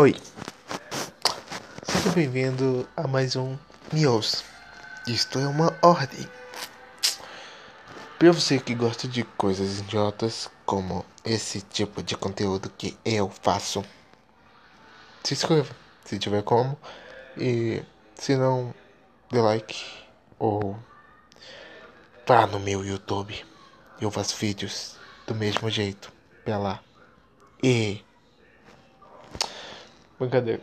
Oi, seja bem-vindo a mais um News. Isto é uma ordem. Para você que gosta de coisas idiotas, como esse tipo de conteúdo que eu faço, se inscreva se tiver como. E se não, dê like ou vá no meu YouTube. Eu faço vídeos do mesmo jeito pra lá. E. Brincadeira.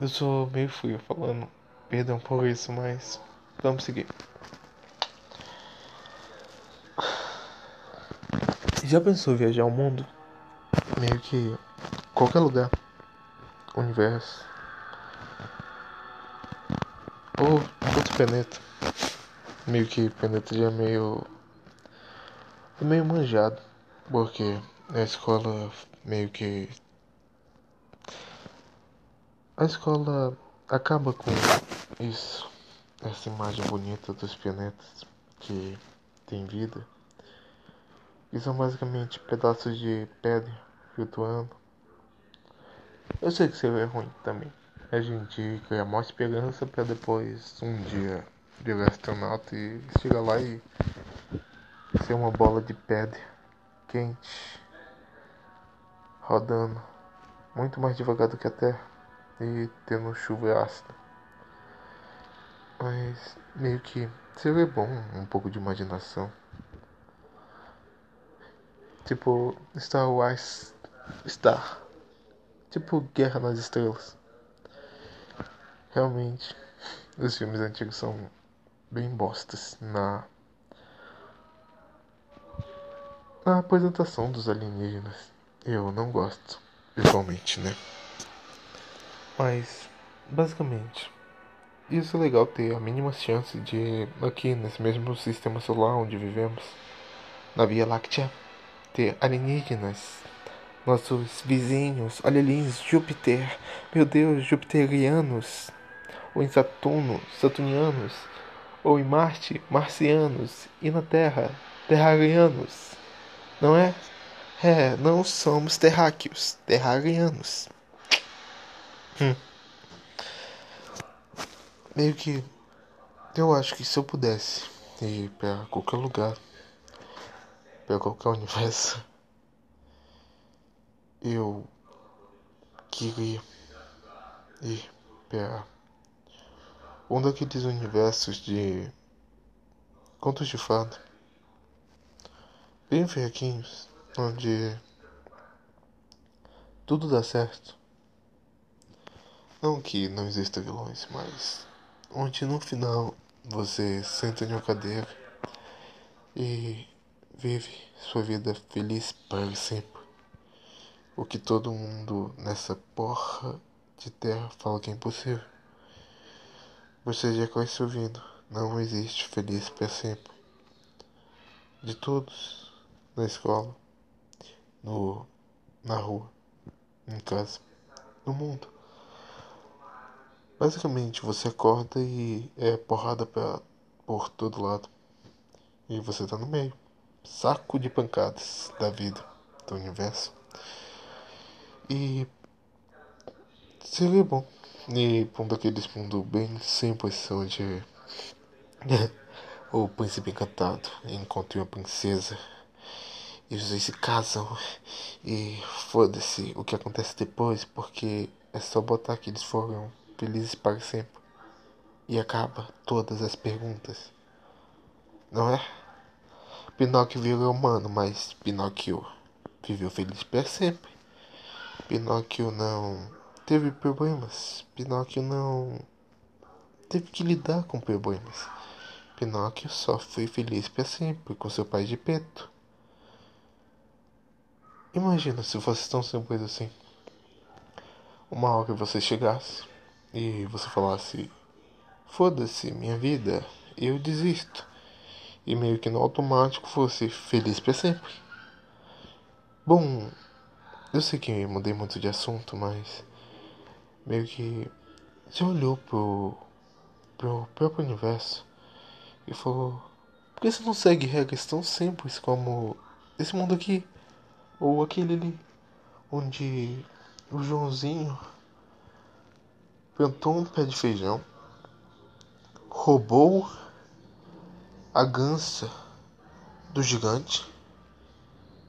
Eu sou meio frio falando. Perdão por isso, mas. Vamos seguir. Já pensou em viajar ao mundo? Meio que. qualquer lugar. Universo. Ou outro planeta. Meio que planeta já é meio. Meio manjado. Porque a escola meio que. A escola acaba com isso. Essa imagem bonita dos planetas que tem vida. E são basicamente pedaços de pedra flutuando. Eu sei que seria ruim também. A gente cria a maior esperança para depois um dia virar astronauta e chegar lá e ser uma bola de pedra quente rodando muito mais devagar do que a Terra e tendo chuva ácida. Mas meio que seria bom um pouco de imaginação. Tipo Star Wars Star. Tipo Guerra nas Estrelas. Realmente, os filmes antigos são bem bostas na na apresentação dos alienígenas. Eu não gosto, visualmente, né? Mas, basicamente, isso é legal ter a mínima chance de, aqui nesse mesmo sistema solar onde vivemos, na Via Láctea, ter alienígenas. Nossos vizinhos, olha ali em Júpiter, meu Deus, jupiterianos, ou em Saturno, saturnianos, ou em Marte, marcianos, e na Terra, terrarianos, não é? É, não somos terráqueos, terrarianos. Hum. Meio que eu acho que se eu pudesse ir para qualquer lugar, para qualquer universo, eu queria ir para um daqueles universos de contos de fada, bem fraquinhos onde tudo dá certo. Não que não exista vilões, mas onde no final você senta em uma cadeira e vive sua vida feliz para sempre. O que todo mundo nessa porra de terra fala que é impossível. Você já conhece ouvindo, não existe feliz para sempre. De todos, na escola no, na rua, em casa, no mundo. Basicamente, você acorda e é porrada pra, por todo lado. E você tá no meio. Saco de pancadas da vida, do universo. E seria bom. E pra um daqueles mundos bem simples onde o príncipe encantado encontra uma princesa e os dois se casam e foda-se o que acontece depois, porque é só botar que eles foram felizes para sempre e acaba todas as perguntas. Não é? Pinóquio virou humano, mas Pinóquio viveu feliz para sempre. Pinóquio não teve problemas. Pinóquio não teve que lidar com problemas. Pinóquio só foi feliz para sempre com seu pai de peto. Imagina se fosse tão simples assim. Uma hora que você chegasse e você falasse: Foda-se minha vida, eu desisto. E meio que no automático fosse feliz para sempre. Bom, eu sei que mudei muito de assunto, mas meio que já olhou pro, pro próprio universo e falou: Por que você não segue regras tão simples como esse mundo aqui? Ou aquele ali onde o Joãozinho plantou um pé de feijão, roubou a gança do gigante,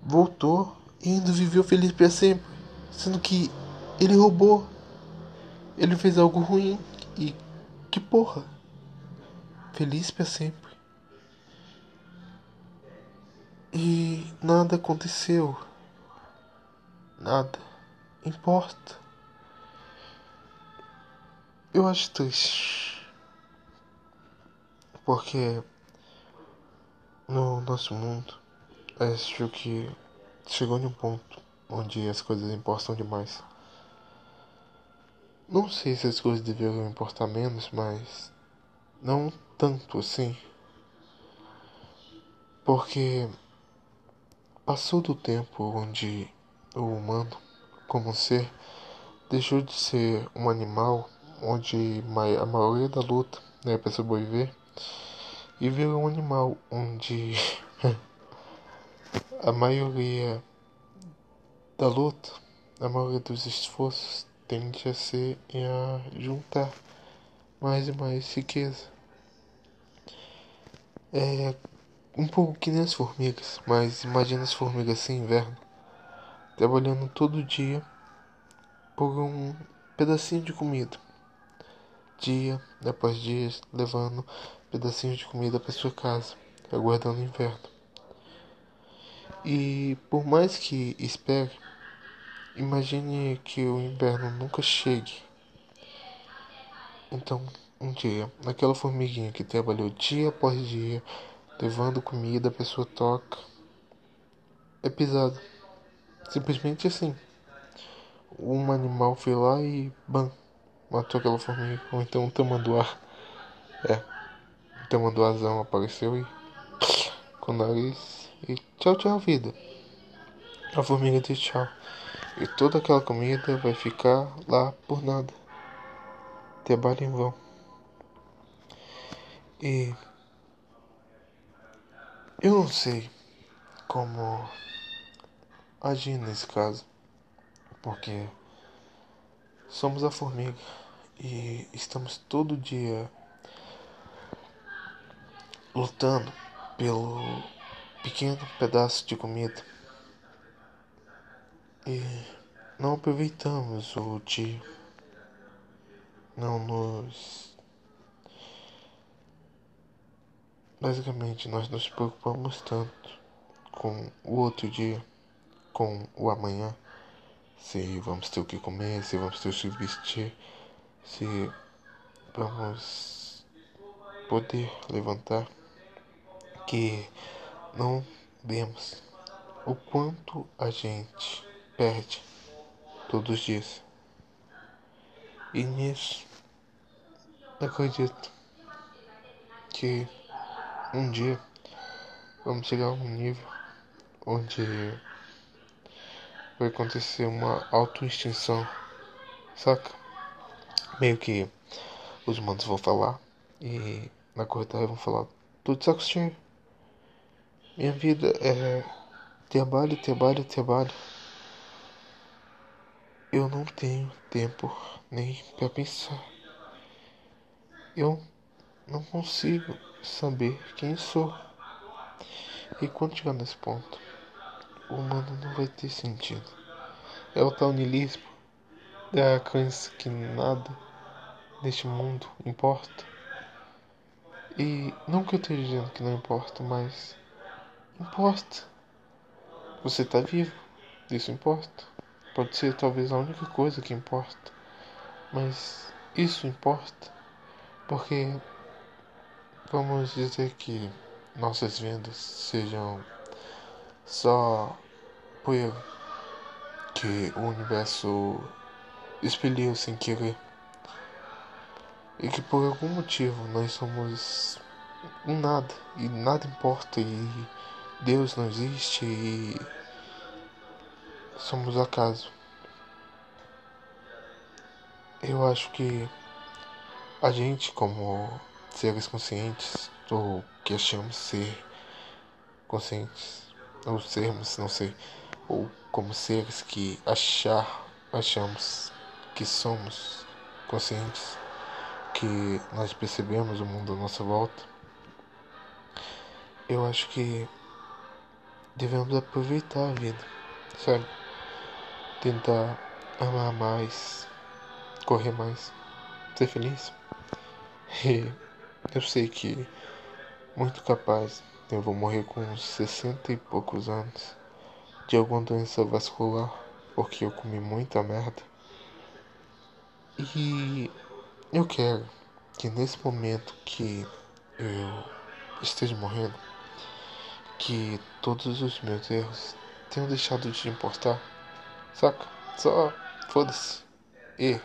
voltou e ainda viveu feliz para sempre, sendo que ele roubou, ele fez algo ruim e que porra, feliz para sempre. E nada aconteceu. Nada importa. Eu acho triste. Porque no nosso mundo acho que chegou em um ponto onde as coisas importam demais. Não sei se as coisas deveriam importar menos, mas não tanto assim. Porque passou do tempo onde o humano, como ser, deixou de ser um animal onde a maioria da luta né, para sobreviver e virou um animal onde a maioria da luta, a maioria dos esforços tende a ser a juntar mais e mais riqueza. É um pouco que nem as formigas, mas imagina as formigas sem inverno, trabalhando todo dia por um pedacinho de comida dia após dia, levando pedacinhos de comida para sua casa, aguardando o inverno. E por mais que espere, imagine que o inverno nunca chegue. Então, um dia, aquela formiguinha que trabalhou dia após dia, levando comida para sua toca, é pisada. Simplesmente assim. Um animal foi lá e bam, matou aquela formiga. Ou então um tamanduá. É. Um tamanduazão apareceu e. Com o nariz. E tchau, tchau, vida. A formiga diz tchau. E toda aquela comida vai ficar lá por nada. Trabalho em vão. E. Eu não sei como agir nesse caso. Porque Somos a formiga e estamos todo dia lutando pelo pequeno pedaço de comida e não aproveitamos o dia, não nos. Basicamente, nós nos preocupamos tanto com o outro dia, com o amanhã se vamos ter o que comer, se vamos ter o que vestir, se vamos poder levantar, que não vemos o quanto a gente perde todos os dias. E nisso acredito que um dia vamos chegar a um nível onde vai acontecer uma auto-extinção, saca? Meio que os humanos vão falar e na corretora vão falar tudo saco cheio. Minha vida é trabalho, trabalho, trabalho. Eu não tenho tempo nem para pensar. Eu não consigo saber quem sou. E quando chegar nesse ponto, humano não vai ter sentido. É o tal niilismo da crença que nada neste mundo importa. E não que eu esteja dizendo que não importa, mas importa. Você está vivo, isso importa. Pode ser talvez a única coisa que importa, mas isso importa porque vamos dizer que nossas vendas sejam só poeira que o universo expeliu sem querer. E que por algum motivo nós somos um nada e nada importa e Deus não existe e somos acaso. Eu acho que a gente como seres conscientes ou que achamos ser conscientes ou sermos, não sei, ou como seres que achar, achamos que somos conscientes, que nós percebemos o mundo à nossa volta, eu acho que devemos aproveitar a vida, sabe? Tentar amar mais, correr mais, ser feliz. E eu sei que muito capaz eu vou morrer com uns 60 e poucos anos de alguma doença vascular porque eu comi muita merda. E eu quero que nesse momento que eu esteja morrendo, que todos os meus erros tenham deixado de importar, saca? Só foda-se. E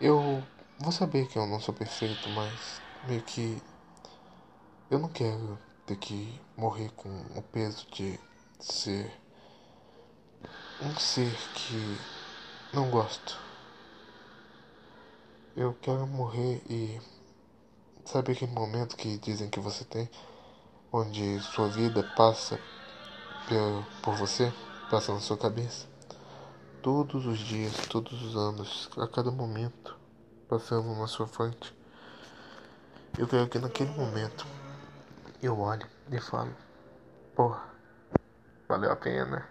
eu vou saber que eu não sou perfeito, mas meio que eu não quero ter que morrer com o peso de ser um ser que não gosto. Eu quero morrer e sabe aquele momento que dizem que você tem, onde sua vida passa por você, passa na sua cabeça, todos os dias, todos os anos, a cada momento, passando na sua frente. Eu quero que naquele momento eu olhe e falo, porra, valeu a pena.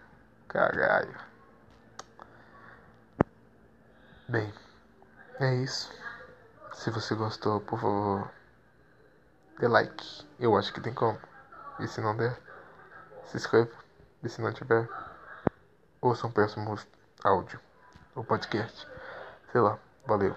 Caralho. Bem, é isso. Se você gostou, por favor, dê like. Eu acho que tem como. E se não der, se inscreva. E se não tiver, ouça um próximo áudio ou podcast. Sei lá. Valeu.